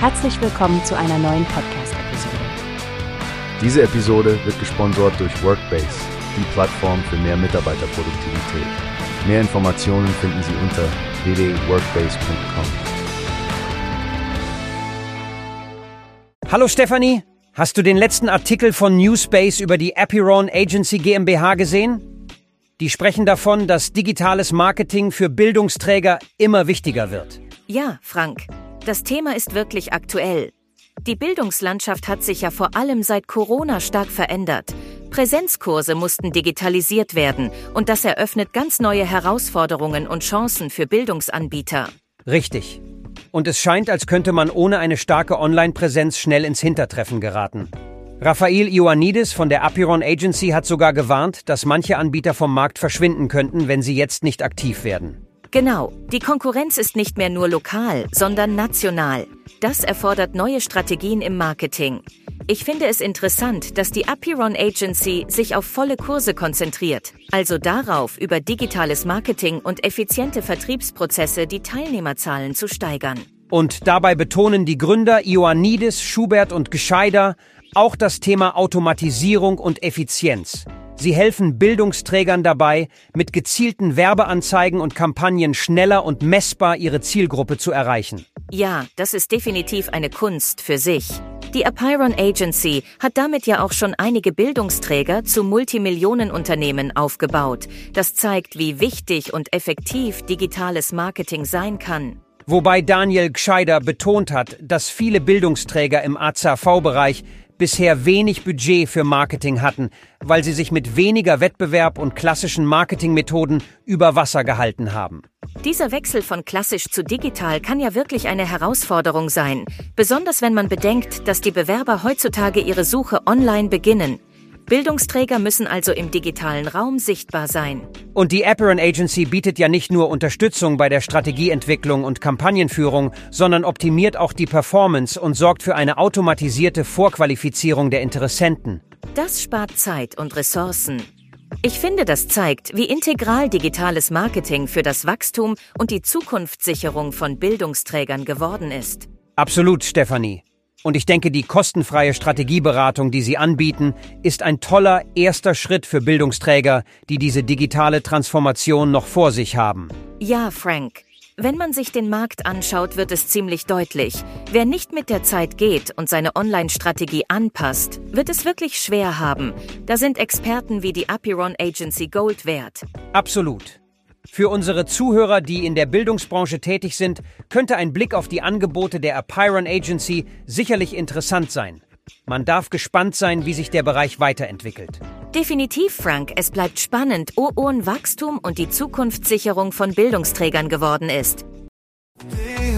Herzlich willkommen zu einer neuen Podcast-Episode. Diese Episode wird gesponsert durch Workbase, die Plattform für mehr Mitarbeiterproduktivität. Mehr Informationen finden Sie unter www.workbase.com. Hallo Stefanie, hast du den letzten Artikel von Newspace über die Apiron Agency GmbH gesehen? Die sprechen davon, dass digitales Marketing für Bildungsträger immer wichtiger wird. Ja, Frank. Das Thema ist wirklich aktuell. Die Bildungslandschaft hat sich ja vor allem seit Corona stark verändert. Präsenzkurse mussten digitalisiert werden und das eröffnet ganz neue Herausforderungen und Chancen für Bildungsanbieter. Richtig. Und es scheint, als könnte man ohne eine starke Online-Präsenz schnell ins Hintertreffen geraten. Raphael Ioannidis von der Apiron Agency hat sogar gewarnt, dass manche Anbieter vom Markt verschwinden könnten, wenn sie jetzt nicht aktiv werden. Genau, die Konkurrenz ist nicht mehr nur lokal, sondern national. Das erfordert neue Strategien im Marketing. Ich finde es interessant, dass die Apiron Agency sich auf volle Kurse konzentriert, also darauf, über digitales Marketing und effiziente Vertriebsprozesse die Teilnehmerzahlen zu steigern. Und dabei betonen die Gründer Ioannidis, Schubert und Gescheider auch das Thema Automatisierung und Effizienz. Sie helfen Bildungsträgern dabei, mit gezielten Werbeanzeigen und Kampagnen schneller und messbar ihre Zielgruppe zu erreichen. Ja, das ist definitiv eine Kunst für sich. Die Apiron Agency hat damit ja auch schon einige Bildungsträger zu Multimillionenunternehmen aufgebaut. Das zeigt, wie wichtig und effektiv digitales Marketing sein kann. Wobei Daniel Gscheider betont hat, dass viele Bildungsträger im AZV-Bereich bisher wenig Budget für Marketing hatten, weil sie sich mit weniger Wettbewerb und klassischen Marketingmethoden über Wasser gehalten haben. Dieser Wechsel von klassisch zu digital kann ja wirklich eine Herausforderung sein, besonders wenn man bedenkt, dass die Bewerber heutzutage ihre Suche online beginnen. Bildungsträger müssen also im digitalen Raum sichtbar sein. Und die Apperon Agency bietet ja nicht nur Unterstützung bei der Strategieentwicklung und Kampagnenführung, sondern optimiert auch die Performance und sorgt für eine automatisierte Vorqualifizierung der Interessenten. Das spart Zeit und Ressourcen. Ich finde, das zeigt, wie integral digitales Marketing für das Wachstum und die Zukunftssicherung von Bildungsträgern geworden ist. Absolut, Stefanie. Und ich denke, die kostenfreie Strategieberatung, die Sie anbieten, ist ein toller erster Schritt für Bildungsträger, die diese digitale Transformation noch vor sich haben. Ja, Frank. Wenn man sich den Markt anschaut, wird es ziemlich deutlich. Wer nicht mit der Zeit geht und seine Online-Strategie anpasst, wird es wirklich schwer haben. Da sind Experten wie die Apiron Agency Gold wert. Absolut. Für unsere Zuhörer, die in der Bildungsbranche tätig sind, könnte ein Blick auf die Angebote der Apiron Agency sicherlich interessant sein. Man darf gespannt sein, wie sich der Bereich weiterentwickelt. Definitiv, Frank. Es bleibt spannend, wo Wachstum und die Zukunftssicherung von Bildungsträgern geworden ist.